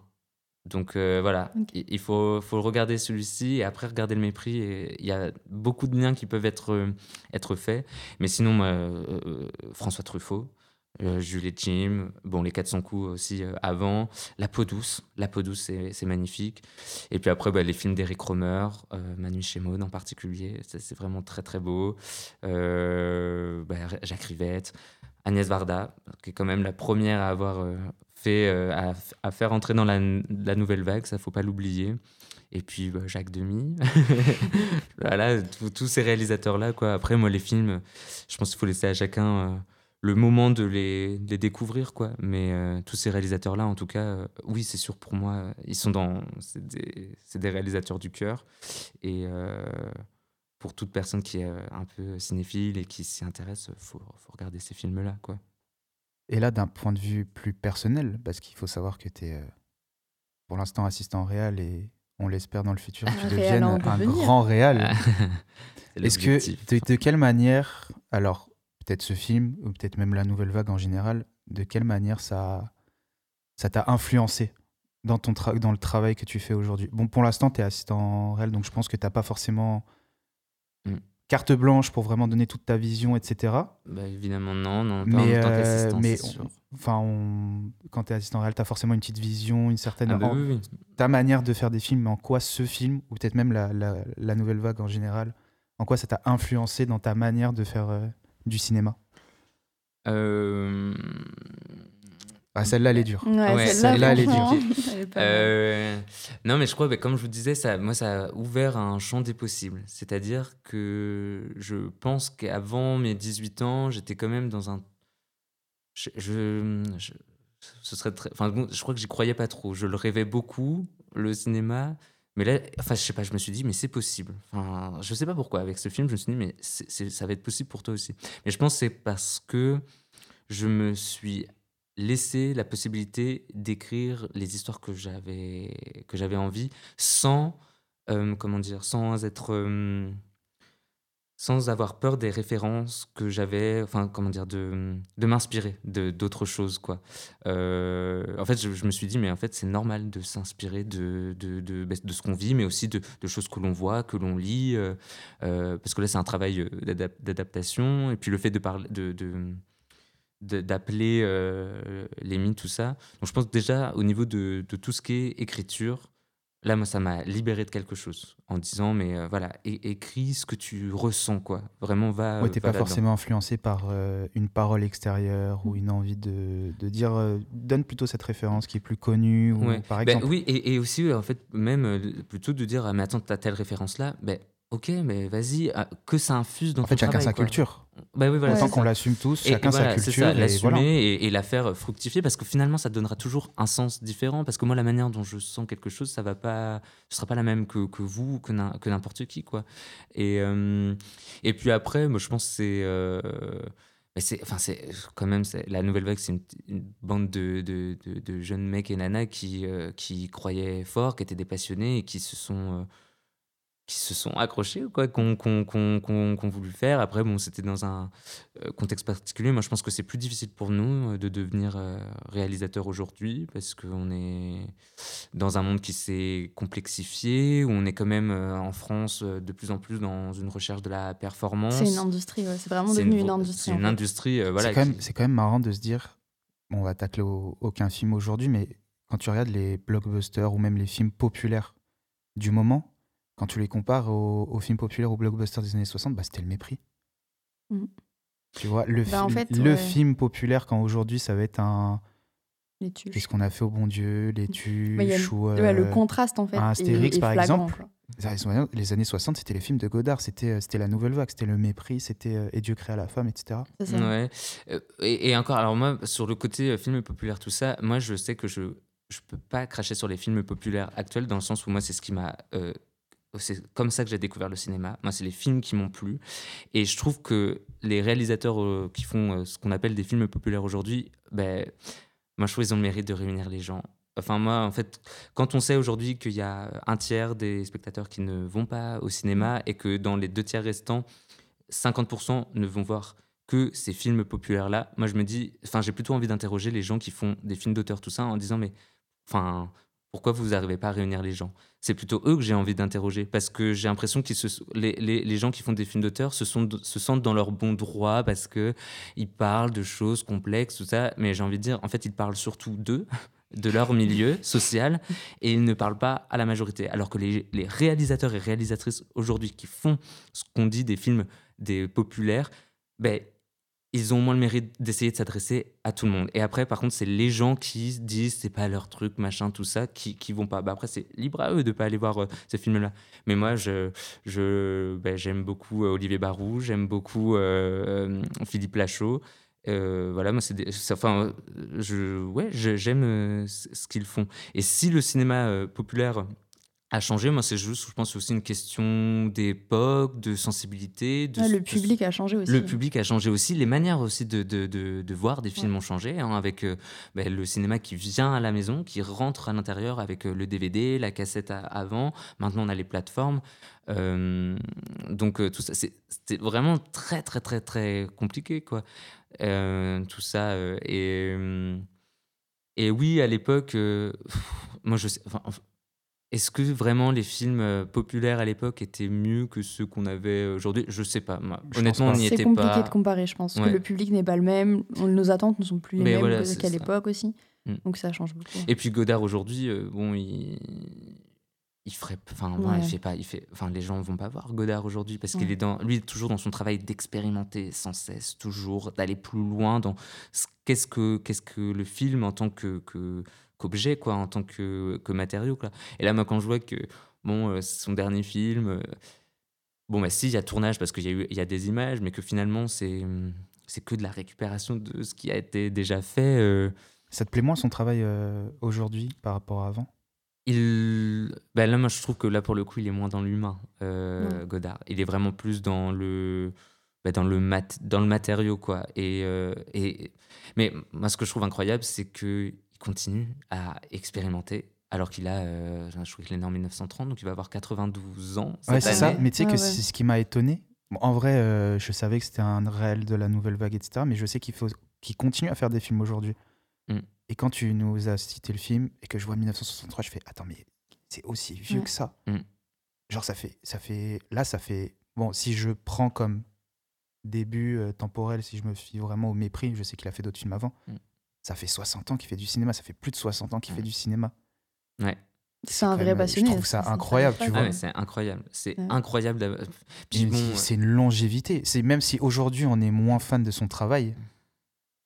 Donc euh, voilà, il faut, faut regarder celui-ci et après regarder le mépris. Il y a beaucoup de liens qui peuvent être, euh, être faits. Mais sinon, euh, François Truffaut, Juliette Jim, bon, les 400 coups aussi avant. La peau douce, La peau douce, c'est magnifique. Et puis après, bah, les films d'Eric Romer, Manu Chemaud en particulier, c'est vraiment très très beau. Bah, Jacques Rivette. Agnès Varda, qui est quand même la première à avoir fait euh, à, faire entrer dans la, nouvelle vague, ça faut pas l'oublier. Et puis bah, Jacques Demy, voilà, tous ces réalisateurs-là. quoi. Après, moi, les films, je pense qu'il faut laisser à chacun euh, le moment de les, découvrir. quoi. Mais euh, tous ces réalisateurs-là, en tout cas, oui, c'est sûr pour moi, ils sont dans. C'est des, des, réalisateurs du cœur. Et pour toute personne qui est un peu cinéphile et qui s'y intéresse, il faut, faut regarder ces films-là. quoi. Et là, d'un point de vue plus personnel, parce qu'il faut savoir que tu es euh, pour l'instant assistant réel et on l'espère dans le futur que tu deviennes un grand réel. Est-ce que, de, quelle manière, alors peut-être ce film, ou peut-être même la nouvelle vague en général, de quelle manière ça ça t'a influencé dans, ton dans le travail que tu fais aujourd'hui? Bon, pour l'instant, tu es assistant réel, donc je pense que tu n'as pas forcément mm carte blanche pour vraiment donner toute ta vision, etc. Bah, évidemment, non, non, mais, euh, mais enfin, quand tu es assistant réel, tu as forcément une petite vision, une certaine. Ah bah ta manière de faire des films, mais en quoi ce film, ou peut-être même la, la, nouvelle vague en général, en quoi ça t'a influencé dans ta manière de faire euh, du cinéma euh... Ah, celle-là, elle est dure. celle-là, elle est dure. Euh, non, mais je crois, bah, comme je vous disais, ça, moi, ça a ouvert un champ des possibles. C'est-à-dire que je pense qu'avant mes 18 ans, j'étais quand même dans un. Je, ce serait très... enfin, je crois que j'y croyais pas trop. Je le rêvais beaucoup, le cinéma. Mais là, enfin, je sais pas, je me suis dit, mais c'est possible. Enfin, je sais pas pourquoi. Avec ce film, je me suis dit, mais ça va être possible pour toi aussi. Mais je pense que c'est parce que je me suis laisser la possibilité d'écrire les histoires que j'avais que j'avais envie sans euh, comment dire sans être euh, sans avoir peur des références que j'avais enfin comment dire de, de m'inspirer d'autres choses quoi euh, en fait je, me suis dit mais en fait c'est normal de s'inspirer de de, de, bah, de, ce qu'on vit mais aussi de, choses que l'on voit que l'on lit parce que là c'est un travail d'adaptation et puis le fait de parler de d'appeler euh, les mythes, tout ça. Donc je pense déjà au niveau de, de tout ce qui est écriture, là, moi, ça m'a libéré de quelque chose en disant, mais euh, voilà, écris ce que tu ressens, quoi. Vraiment, va. Ouais, t'es pas forcément influencé par euh, une parole extérieure ou une envie de, de dire, donne plutôt cette référence qui est plus connue, ou, par ben exemple. oui, et, et, aussi, en fait, même plutôt de dire, ah, mais attends, t'as telle référence là, ben Ok, mais vas-y, ah, que ça infuse dans en fait, chacun sa culture. Bah oui, voilà, Tant qu'on l'assume tous, chacun sa culture. L'assumer et, la faire fructifier parce que finalement, ça donnera toujours un sens différent. Parce que moi, la manière dont je sens quelque chose, ça va pas, ce sera pas la même que, que vous, que n'importe qui, quoi. Et, euh, et puis après, moi, je pense que c'est. Euh, c'est enfin c'est quand même la nouvelle vague c'est une, bande de, de, de, jeunes mecs et nanas qui euh, qui croyaient fort qui étaient des passionnés et qui se sont qui se sont accrochés ou quoi, qu'on qu voulu faire. Après, bon, c'était dans un euh, contexte particulier. Moi, je pense que c'est plus difficile pour nous euh, de devenir euh, réalisateur aujourd'hui parce qu'on est dans un monde qui s'est complexifié, où on est quand même en France de plus en plus dans une recherche de la performance. C'est une industrie, c'est vraiment devenu une, industrie. C'est une industrie, voilà. C'est quand, même marrant de se dire, bon, on va tacler aucun film aujourd'hui, mais quand tu regardes les blockbusters ou même les films populaires du moment, quand tu les compares aux, aux films populaires ou blockbusters des années 60, bah, c'était le mépris. Mm. Tu vois, le, Bah, en fi- fait, le ouais. film populaire, quand aujourd'hui ça va être un. Les tuches. Qu'est-ce qu'on a fait au bon Dieu Les tuches y a le- ou, Ouais, le euh, contraste en fait. un Astérix, est par flagrant, exemple. quoi. les années 60, les années 60, c'était les films de Godard, c'était euh, c'était la nouvelle vague, c'était le mépris, c'était euh, Et Dieu créa la femme, etc. C'est ça. Ouais. Et, et encore, alors moi, sur le côté euh, film populaire, tout ça, moi, je sais que je je peux pas cracher sur les films populaires actuels dans le sens où moi, c'est ce qui m'a. euh, c'est comme ça que j'ai découvert le cinéma. Moi, c'est les films qui m'ont plu. Et je trouve que les réalisateurs euh, qui font euh, ce qu'on appelle des films populaires aujourd'hui, ben, moi, je trouve qu'ils ont le mérite de réunir les gens. Enfin, moi, en fait, quand on sait aujourd'hui qu'il y a un tiers des spectateurs qui ne vont pas au cinéma et que dans les deux tiers restants, 50% ne vont voir que ces films populaires-là, moi, je me dis, enfin, j'ai plutôt envie d'interroger les gens qui font des films d'auteur, tout ça, en disant, mais, enfin, pourquoi vous n'arrivez pas à réunir les gens? C'est plutôt eux que j'ai envie d'interroger, parce que j'ai l'impression que les, les, les gens qui font des films d'auteur se, sont, se sentent dans leur bon droit, parce que ils parlent de choses complexes, tout ça, mais j'ai envie de dire, en fait, ils parlent surtout d'eux, de leur milieu social, et ils ne parlent pas à la majorité. Alors que les, les réalisateurs et réalisatrices aujourd'hui qui font ce qu'on dit des films des populaires, ben, ils ont au moins le mérite d'essayer de s'adresser à tout le monde. Et après, par contre, c'est les gens qui disent c'est pas leur truc, machin, tout ça, qui, qui vont pas. Bah après, c'est libre à eux de pas aller voir euh, ces films-là. Mais moi, je, ben, j'aime beaucoup euh, Olivier Barou, j'aime beaucoup euh, euh, Philippe Lachaud. Voilà, moi, c'est enfin, je, ouais, j'aime ce qu'ils font. Et si le cinéma populaire a changé, moi, c'est juste, je pense, aussi une question d'époque, de sensibilité. De, Ouais, le de- public a changé aussi. le public a changé aussi, les manières aussi de, de, de, voir des films ont changé, hein, avec euh, ben, le cinéma qui vient à la maison, qui rentre à l'intérieur avec euh, le DVD, la cassette à- avant, maintenant on a les plateformes. Euh, donc tout ça, c'est- c'était vraiment très très très très compliqué, quoi. Tout ça. et, euh, et oui, à l'époque, moi je sais... enfin, est-ce que vraiment les films euh, populaires à l'époque étaient mieux que ceux qu'on avait aujourd'hui? Je sais pas. moi. Je Honnêtement, on n'y C'est était compliqué pas. de comparer, je pense. Ouais. Que le public n'est pas le même, nos attentes ne sont plus les Mais mêmes voilà, c'est qu'à l'époque aussi. Mm. Donc ça change beaucoup. Et puis Godard aujourd'hui, euh, bon, il, il ferait, enfin, bon, Ouais. il fait pas, il fait, enfin, les gens vont pas voir Godard aujourd'hui parce qu'il Ouais. est dans, lui, est toujours dans son travail d'expérimenter sans cesse, toujours d'aller plus loin dans ce- qu'est-ce que, qu'est-ce que le film en tant que, que qu'objet, quoi, en tant que, que matériau, quoi. Et là, moi, quand je vois que, bon, euh, son dernier film, euh, bon, bah, si, il y a tournage parce qu'il y a eu, il y a des images, mais que finalement, c'est, hum, c'est que de la récupération de ce qui a été déjà fait. euh, Ça te plaît moins son travail euh, aujourd'hui par rapport à avant? Il... Ben là, moi, je trouve que là, pour le coup, il est moins dans l'humain, euh. Godard. Il est vraiment plus dans le, ben, dans le, mat... dans le matériau, quoi. Et, euh, et... Mais moi, ce que je trouve incroyable, c'est qu'il continue à expérimenter, alors qu'il a, euh, je crois qu'il est né en 1930, donc il va avoir 92 ans. Ouais, cette c'est ça. Mais tu sais Ouais, que ouais. c'est ce qui m'a étonné. Bon, en vrai, euh, je savais que c'était un réel de la nouvelle vague, etc. Mais je sais qu'il faut... qu'il continue à faire des films aujourd'hui. Mm. Et quand tu nous as cité le film et que je vois 1963, je fais attends, mais c'est aussi vieux Ouais. que ça. Mm. Genre, ça fait, ça fait. Là, ça fait. Bon, si je prends comme début euh, temporel, si je me fie vraiment au mépris, je sais qu'il a fait d'autres films avant. Ça fait 60 ans qu'il fait du cinéma. Ça fait plus de 60 ans qu'il fait du cinéma. Ouais. C'est un vrai même, euh, passionné. je trouve ça ça, incroyable, tu Ah vois. ouais, c'est incroyable. C'est Ouais. incroyable. Et bon, c'est une longévité. C'est même si aujourd'hui on est moins fan de son travail,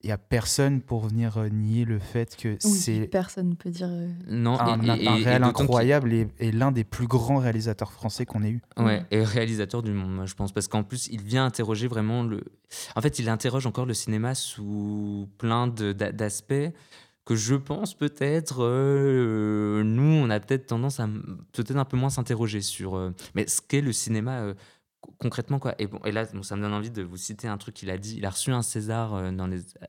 il y a personne pour venir euh, nier le fait que Oui, c'est personne ne peut dire. euh, non, un, et- un réel incroyable et, et l'un des plus grands réalisateurs français qu'on ait eu. Ouais, et réalisateur du monde, moi, je pense. Parce qu'en plus, il vient interroger vraiment le. En fait, il interroge encore le cinéma sous plein d'aspects que je pense peut-être. euh, nous, on a peut-être tendance à peut-être un peu moins s'interroger sur. euh, mais ce qu'est le cinéma. euh, concrètement quoi et bon et là ça me donne envie de vous citer un truc qu'il a dit il a reçu un César euh,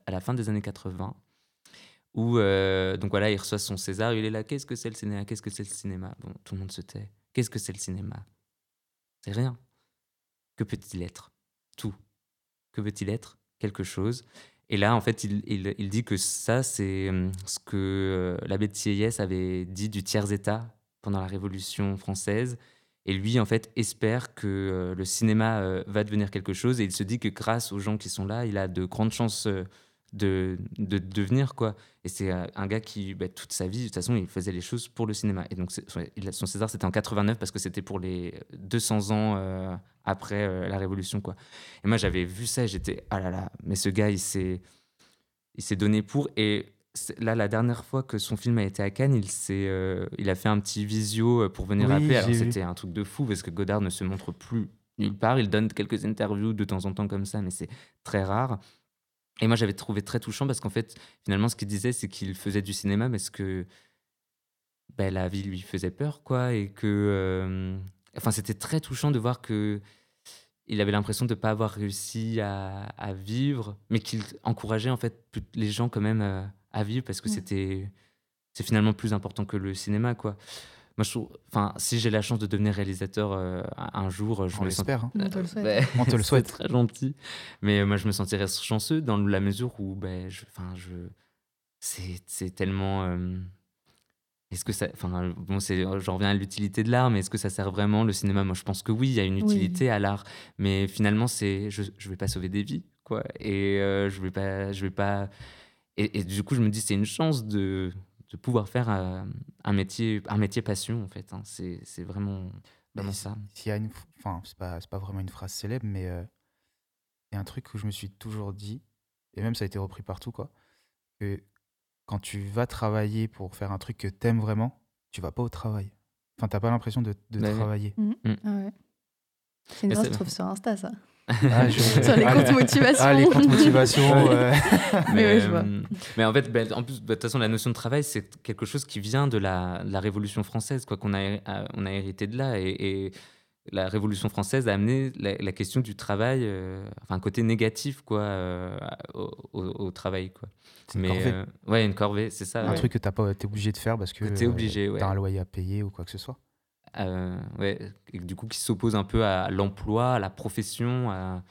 à la fin des années 80 où euh, donc voilà il reçoit son César il est là qu'est-ce que c'est le cinéma? Qu'est-ce que c'est le cinéma? Bon tout le monde se tait qu'est-ce que c'est le cinéma? C'est rien. Que peut-il être? Tout. Que veut-il être? Quelque chose. Et là, en fait, il, il- il dit que ça, c'est hum, ce que euh, l'abbé Sieyès avait dit du tiers-état pendant la Révolution française. Et lui, en fait, espère que euh, le cinéma euh, va devenir quelque chose. Et il se dit que grâce aux gens qui sont là, il a de grandes chances euh, de, de devenir quoi. Et c'est un gars qui, bah, toute sa vie, de toute façon, il faisait les choses pour le cinéma. Et donc, son César, c'était en 89 parce que c'était pour les 200 ans après la Révolution, quoi. Et moi, j'avais vu ça et j'étais, ah là là, mais ce gars, il s'est, il s'est donné pour. Et là, la dernière fois que son film a été à Cannes, il, s'est, il a fait un petit visio pour venir Oui, appeler. Alors, c'était un truc de fou parce que Godard ne se montre plus nulle part. Il donne quelques interviews de temps en temps comme ça, mais c'est très rare. Et moi, j'avais trouvé très touchant parce qu'en fait, finalement, ce qu'il disait, c'est qu'il faisait du cinéma parce que ben, la vie lui faisait peur, quoi. Et que. euh, Enfin, c'était très touchant de voir que. Il avait l'impression de ne pas avoir réussi à, à vivre, mais qu'il encourageait en fait les gens quand même euh, à vivre parce que c'était. C'est finalement plus important que le cinéma, quoi. Moi, je trouve. Enfin, si j'ai la chance de devenir réalisateur euh, un jour, je On me hein. On te le souhaite. On te le c'est souhaite. très gentil. Mais euh, moi, je me sentirais chanceux dans la mesure où, ben, je, enfin, je, c'est, c'est tellement. euh, est-ce que ça, enfin, bon, c'est, j'en reviens à l'utilité de l'art, mais est-ce que ça sert vraiment le cinéma? Moi, je pense que oui, il y a une Oui. utilité à l'art, mais finalement, c'est, je, je vais pas sauver des vies, quoi, et euh, je vais pas, je vais pas, et, et du coup, je me dis, c'est une chance de, de pouvoir faire euh, un métier, un métier passion, en fait. hein. C'est, c'est vraiment, vraiment ça. S'il y a une, enfin, c'est pas, c'est pas vraiment une phrase célèbre, mais euh, il y a un truc que je me suis toujours dit, et même ça a été repris partout, quoi, que quand tu vas travailler pour faire un truc que t'aimes vraiment, tu vas pas au travail. Enfin, t'as pas l'impression de, de Bah travailler. Ah ouais. C'est une je trouve sur Insta, ça. Ah, je- Sur les ah, comptes motivation. Ah, les comptes motivation. Ouais. ouais. Mais ouais, je vois. euh, mais en fait, ben, en plus, ben, de toute façon, la notion de travail, c'est quelque chose qui vient de la, de la Révolution française, quoi, qu'on a, on a hérité de là. Et, et la Révolution française a amené la, la question du travail, euh, enfin, un côté négatif, quoi, euh, au, au- au travail, quoi. Une Mais, corvée. euh, ouais, une corvée, c'est ça. Un ouais. truc que t'as pas, t'es obligé de faire parce que t'es euh, obligé, ouais. t'as un loyer à payer ou quoi que ce soit. Euh, ouais, et du coup, qui s'oppose un peu à l'emploi, à la profession, à,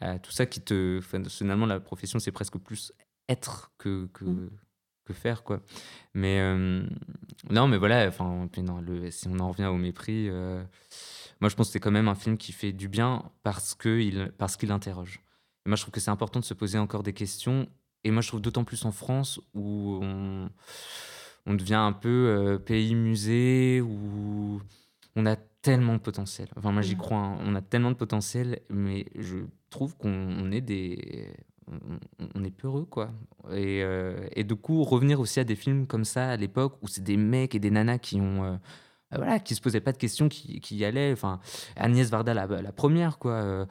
à tout ça qui te. enfin, finalement, la profession, c'est presque plus être que, que, Mm. que faire, quoi. Mais euh, non, mais voilà, enfin, puis non, le, si on en revient au mépris, euh, moi, je pense que c'est quand même un film qui fait du bien parce qu'il parce qu'il interroge. Et moi, je trouve que c'est important de se poser encore des questions. Et moi, je trouve d'autant plus en France où on, on devient un peu euh, pays musée, où on a tellement de potentiel. Enfin, moi, j'y Mhm. crois. hein. On a tellement de potentiel, mais je trouve qu'on on est des. on- est peureux, quoi. Et, euh, et du coup, revenir aussi à des films comme ça à l'époque où c'est des mecs et des nanas qui ont. euh, euh, voilà, qui se posaient pas de questions, qui, qui y allaient. Enfin, Agnès Varda, la, la première, quoi. euh,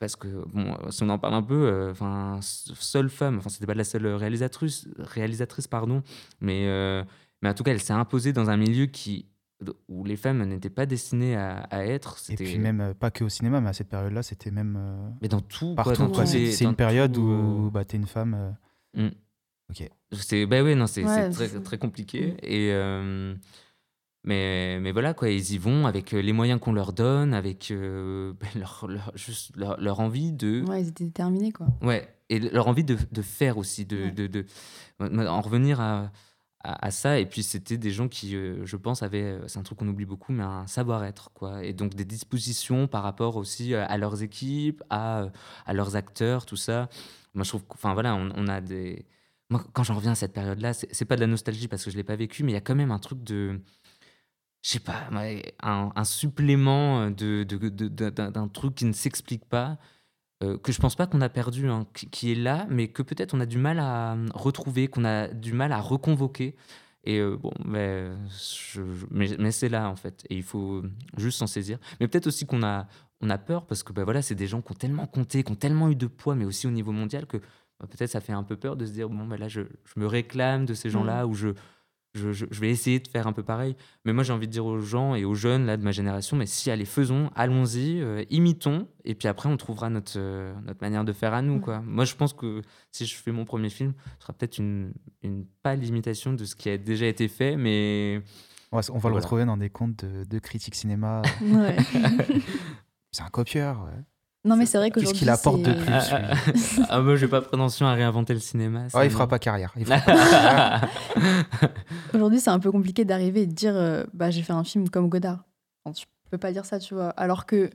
parce que, bon, si on en parle un peu, euh, enfin, seule femme, enfin, c'était pas la seule réalisatrice, réalisatrice pardon, mais, euh, mais en tout cas, elle s'est imposée dans un milieu qui, où les femmes n'étaient pas destinées à, à être. Et puis même, euh, pas que au cinéma, mais à cette période-là, c'était même euh, Mais dans tout, quoi, partout. dans quoi. tous C'est une période tout, où bah, t'es une femme. euh, Mm. Ok. C'est bah ouais non c'est Ouais, c'est très, très compliqué Mm. et euh, mais mais voilà quoi ils y vont avec euh, les moyens qu'on leur donne avec euh, leur, leur- juste leur, leur envie de Ouais, ils étaient déterminés, quoi. ouais et leur envie de, de faire aussi de, Ouais. de, de- en revenir à, à, à ça et puis c'était des gens qui euh, je pense avaient c'est un truc qu'on oublie beaucoup mais un savoir-être quoi et donc des dispositions par rapport aussi à leurs équipes à, à leurs acteurs tout ça moi je trouve enfin voilà on, on a des moi quand j'en reviens à cette période là c'est c'est pas de la nostalgie parce que je l'ai pas vécu mais il y a quand même un truc de je sais pas un, un supplément de, de- d'un truc qui ne s'explique pas euh, que je pense pas qu'on a perdu, hein, qui, qui est là, mais que peut-être on a du mal à euh, retrouver, qu'on a du mal à reconvoquer. Et euh, bon, mais, je- je- mais, mais c'est là en fait, et il faut juste s'en saisir. Mais peut-être aussi qu'on a, on a peur parce que bah, voilà, c'est des gens qui ont tellement compté, qui ont tellement eu de poids, mais aussi au niveau mondial que bah, peut-être ça fait un peu peur de se dire bon, bah, là, je, je me réclame de ces gens-là ou je, je, je- je vais essayer de faire un peu pareil. Mais moi, j'ai envie de dire aux gens et aux jeunes là, de ma génération, mais si, allez, faisons, allons-y, euh, imitons, et puis après, on trouvera notre, euh, notre manière de faire à nous. Ouais. Quoi. Moi, je pense que si je fais mon premier film, ce sera peut-être une, une pâle imitation de ce qui a déjà été fait, mais On va, le retrouver dans des comptes de, de critiques cinéma. Ouais. c'est un copieur. ouais. Non, mais c'est vrai Qu'est-ce qu'aujourd'hui. qu'il apporte de c'est- plus Ah, ah, ah, moi, j'ai pas prétention à réinventer le cinéma. ça, Ah, il fera pas carrière. Aujourd'hui, c'est un peu compliqué d'arriver et de dire euh, bah, j'ai fait un film comme Godard. Enfin, tu peux pas dire ça, tu vois. Alors que,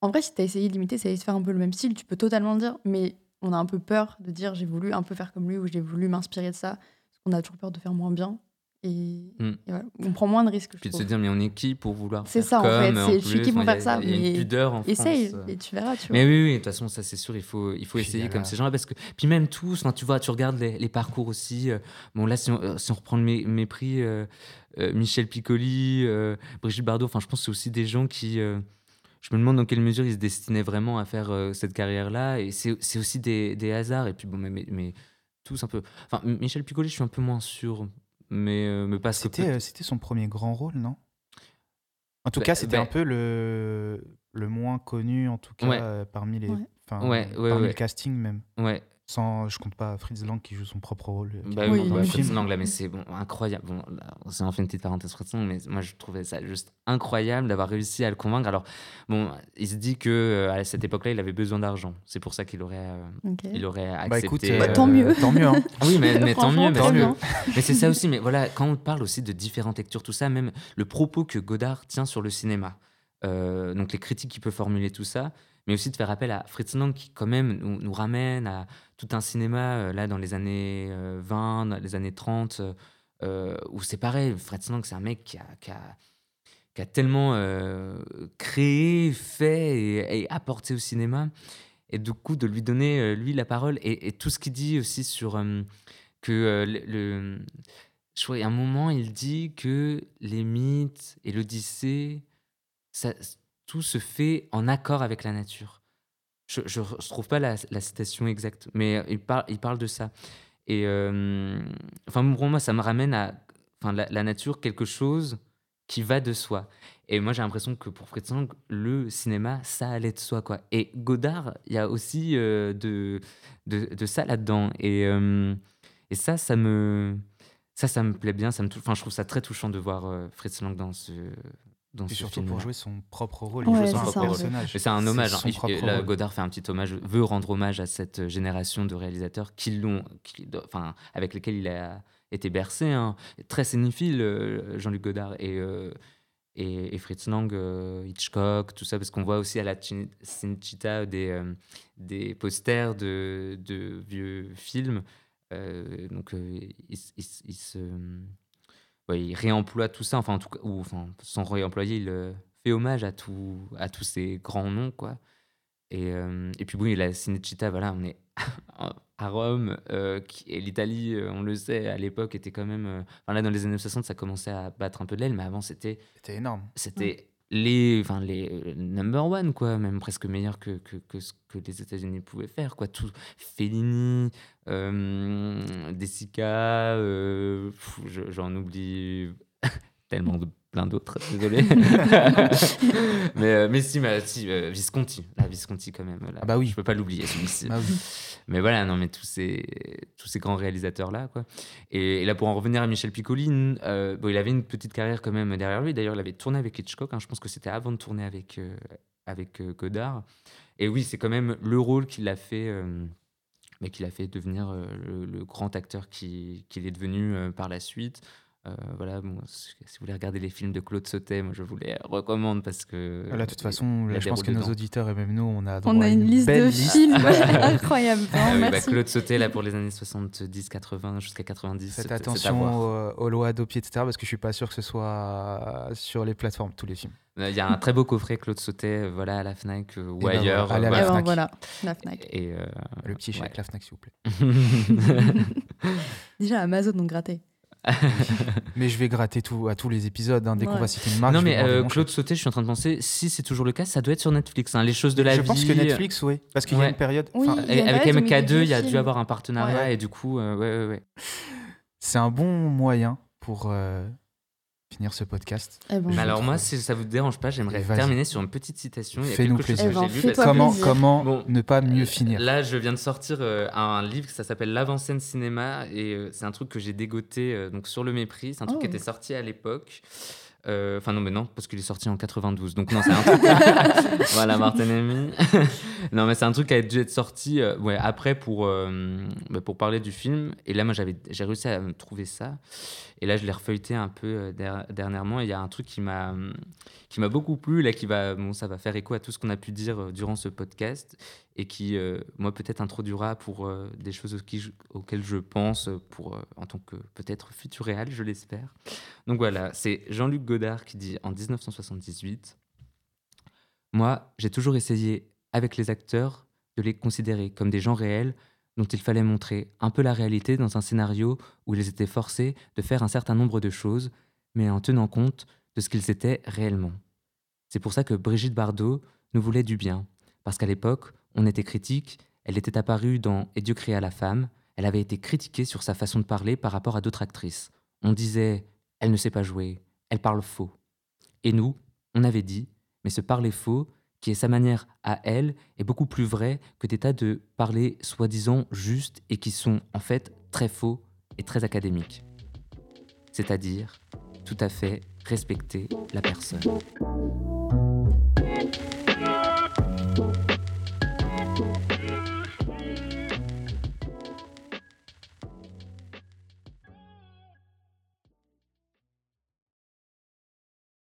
en vrai, si tu as essayé d'imiter, si tu as essayé de faire un peu le même style, tu peux totalement dire mais on a un peu peur de dire j'ai voulu un peu faire comme lui ou j'ai voulu m'inspirer de ça. Parce qu'on a toujours peur de faire moins bien. Et, Mm. et voilà, on prend moins de risques. Puis de se dire, mais on est qui pour vouloir C'est faire ça, en fait, je suis qui pour faire il y a- ça, Il y a une pudeur en Essaye France. euh. et tu verras. Tu vois. Mais oui, oui, de toute façon, ça c'est sûr, il faut, il faut Puis essayer comme ces gens-là. Parce que, puis même tous, enfin, tu vois, tu regardes les, les parcours aussi. euh, bon, là, si on, euh, si on reprend le mé- mépris, euh, euh, Michel Piccoli, euh, Brigitte Bardot, enfin, je pense que c'est aussi des gens qui. euh, je me demande dans quelle mesure ils se destinaient vraiment à faire euh, cette carrière-là. Et c'est c'est aussi des, des hasards. Et puis, bon, mais, mais, mais tous un peu. Enfin, Michel Piccoli, je suis un peu moins sûr. Mais, euh, mais que. C'était euh, c'était son premier grand rôle, non? En tout Bah, cas, c'était bah- un peu le, le moins connu, en tout cas, Ouais. euh, parmi les. Ouais. enfin, Ouais, ouais, parmi ouais. le casting même. Ouais, Sans, je compte pas Fritz Lang qui joue son propre rôle. euh, Bah Oui, bah, Fritz film. Lang, là, mais c'est bon, incroyable. Bon, c'est en fait une petite parenthèse Fritz Lang, mais moi je trouvais ça juste incroyable d'avoir réussi à le convaincre. Alors, bon, il se dit que euh, à cette époque-là, il avait besoin d'argent. C'est pour ça qu'il aurait, euh, il aurait accepté. Bah écoute, euh, Bah, tant mieux. Tant mieux. hein. Oui, mais, mais tant mieux. tant mieux. mais c'est ça aussi. Mais voilà, quand on parle aussi de différentes lectures, tout ça, même le propos que Godard tient sur le cinéma, euh, donc les critiques qu'il peut formuler, tout ça, mais aussi de faire appel à Fritz Lang qui, quand même, nous, ramène à tout un cinéma, euh, là, dans les années euh, 20, dans les années 30, euh, où c'est pareil. Fritz Lang, c'est un mec qui a. qui a- qui a tellement euh, créé, fait et, apporté au cinéma. Et du coup, de lui donner, euh, lui, la parole et, tout ce qu'il dit aussi sur euh, que euh, le, le- je crois, a un moment, il dit que les mythes et l'Odyssée, tout se fait en accord avec la nature. Je ne trouve pas la, citation exacte, mais il, parle de ça. Et euh, enfin, pour moi, ça me ramène à la, nature, quelque chose qui va de soi. Et moi, j'ai l'impression que pour Fritz Lang, le cinéma, ça allait de soi. Quoi. Et Godard, il y a aussi euh, de, ça là-dedans. Et, euh, et ça, ça me, ça, ça me plaît bien. Ça me enfin, je trouve ça très touchant de voir Fritz Lang dans ce, dans Et ce surtout film. pour jouer son propre rôle. Ouais, il joue c'est son propre personnage. Mais c'est un hommage. hein. Il- là. Godard fait un petit hommage, veut rendre hommage à cette génération de réalisateurs qui l'ont, qui- enfin, avec lesquels il a été bercé. hein. Très cinéphile, euh, Jean-Luc Godard et, euh, et, et Fritz Lang, euh, Hitchcock, tout ça, parce qu'on voit aussi à la Cin- Cinecittà des, euh, des posters de, de vieux films. Euh, donc, euh, il se ouais, il réemploie tout ça, enfin, en tout cas, ou enfin, sans réemployer, il euh, fait hommage à, tout, à tous ces grands noms, quoi. Et, euh, et puis, oui, la Cinecittà, voilà, on est à Rome, euh, et l'Italie, on le sait, à l'époque, était quand même. enfin, là, dans les années 60, ça commençait à battre un peu de l'aile, mais avant, c'était C'était énorme. c'était les, enfin les euh, number one quoi, même presque meilleur que, que, que ce que les États-Unis pouvaient faire quoi. Tout Fellini, euh, Desica, euh, j'en oublie tellement de plein d'autres, désolé. mais euh, mais si, mais, si euh, Visconti, la Visconti quand même. là. Ah bah oui. Je peux pas l'oublier celui-ci. Ah oui. Mais voilà, non, mais tous ces, tous ces grands réalisateurs-là, quoi. Et, et là, pour en revenir à Michel Piccoli, euh, bon, il avait une petite carrière quand même derrière lui. D'ailleurs, il avait tourné avec Hitchcock. hein. je pense que c'était avant de tourner avec, euh, avec euh, Godard. Et oui, c'est quand même le rôle qu'il a fait, mais qu'il a fait devenir le, le grand acteur qui- qu'il est devenu par la suite. Euh, voilà, bon, si vous voulez regarder les films de Claude Sautet, moi je vous les recommande parce que. Là, de toute façon, je pense que nos auditeurs et même nous, on a droit On a à une liste belle de liste. films incroyable. Ah oui, bah. Claude Sautet, là, pour les années 70, 80, jusqu'à 90. Faites c'est- c'est à attention voir. aux, aux lois etc. Parce que je suis pas sûr que ce soit sur les plateformes, tous les films. Euh, Il y a un très beau coffret Claude Sautet, euh, voilà, à la Fnac euh, ou ben ailleurs. allez à la Eh ben, Fnac. voilà, la Fnac. Et, euh, Le petit chèque, ouais. la Fnac, s'il vous plaît. Déjà, Amazon, on grattait. Mais je vais gratter tout à tous les épisodes. hein. Dès qu'on va citer une marque, non, je mais euh, Claude. Sautet, je suis en train de penser, si c'est toujours le cas, ça doit être sur Netflix. hein, les choses de la Je vie. pense que Netflix, oui. Parce qu'il y a une période. Oui. a avec période où il y a MK2, deux il y a dû avoir un partenariat Ouais. et du coup, euh, ouais, ouais, ouais. C'est un bon moyen pour euh, finir ce podcast. Eh ben, alors, moi, si ça vous dérange pas, j'aimerais terminer sur une petite citation. Fais-nous plaisir. Eh ben, Comment, plaisir. comment Bon, ne pas mieux Euh, finir Là, je viens de sortir euh, un livre, ça s'appelle L'avancée de cinéma, et euh, c'est un truc que j'ai dégoté euh, donc sur le mépris. C'est un truc Oh. qui était sorti à l'époque. Euh, Enfin non, mais non, parce qu'il est sorti en 92. Donc non, c'est un truc. voilà, Martin Amy. Non, mais c'est un truc qui a dû être sorti euh, après pour, euh, bah, pour parler du film. Et là, moi, j'ai réussi à trouver ça. Et là, je l'ai refeuilleté un peu euh, der- dernièrement. Et il y a un truc qui m'a, beaucoup plu, là, qui va, bon, ça va faire écho à tout ce qu'on a pu dire durant ce podcast. et qui, moi, peut-être introduira pour des choses auxquelles je pense pour, en tant que peut-être futur réel, je l'espère. Donc voilà, c'est Jean-Luc Godard qui dit en 1978 Moi, j'ai toujours essayé, avec les acteurs, de les considérer comme des gens réels dont il fallait montrer un peu la réalité dans un scénario où ils étaient forcés de faire un certain nombre de choses, mais en tenant compte de ce qu'ils étaient réellement. C'est pour ça que Brigitte Bardot nous voulait du bien, parce qu'à l'époque, on était critique, elle était apparue dans Et Dieu créa la femme, elle avait été critiquée sur sa façon de parler par rapport à d'autres actrices. On disait Elle ne sait pas jouer, elle parle faux. Et nous, on avait dit Mais ce parler faux, qui est sa manière à elle, est beaucoup plus vraie que des tas de parler soi-disant justes et qui sont en fait très faux et très académiques. C'est-à-dire tout à fait respecter la personne.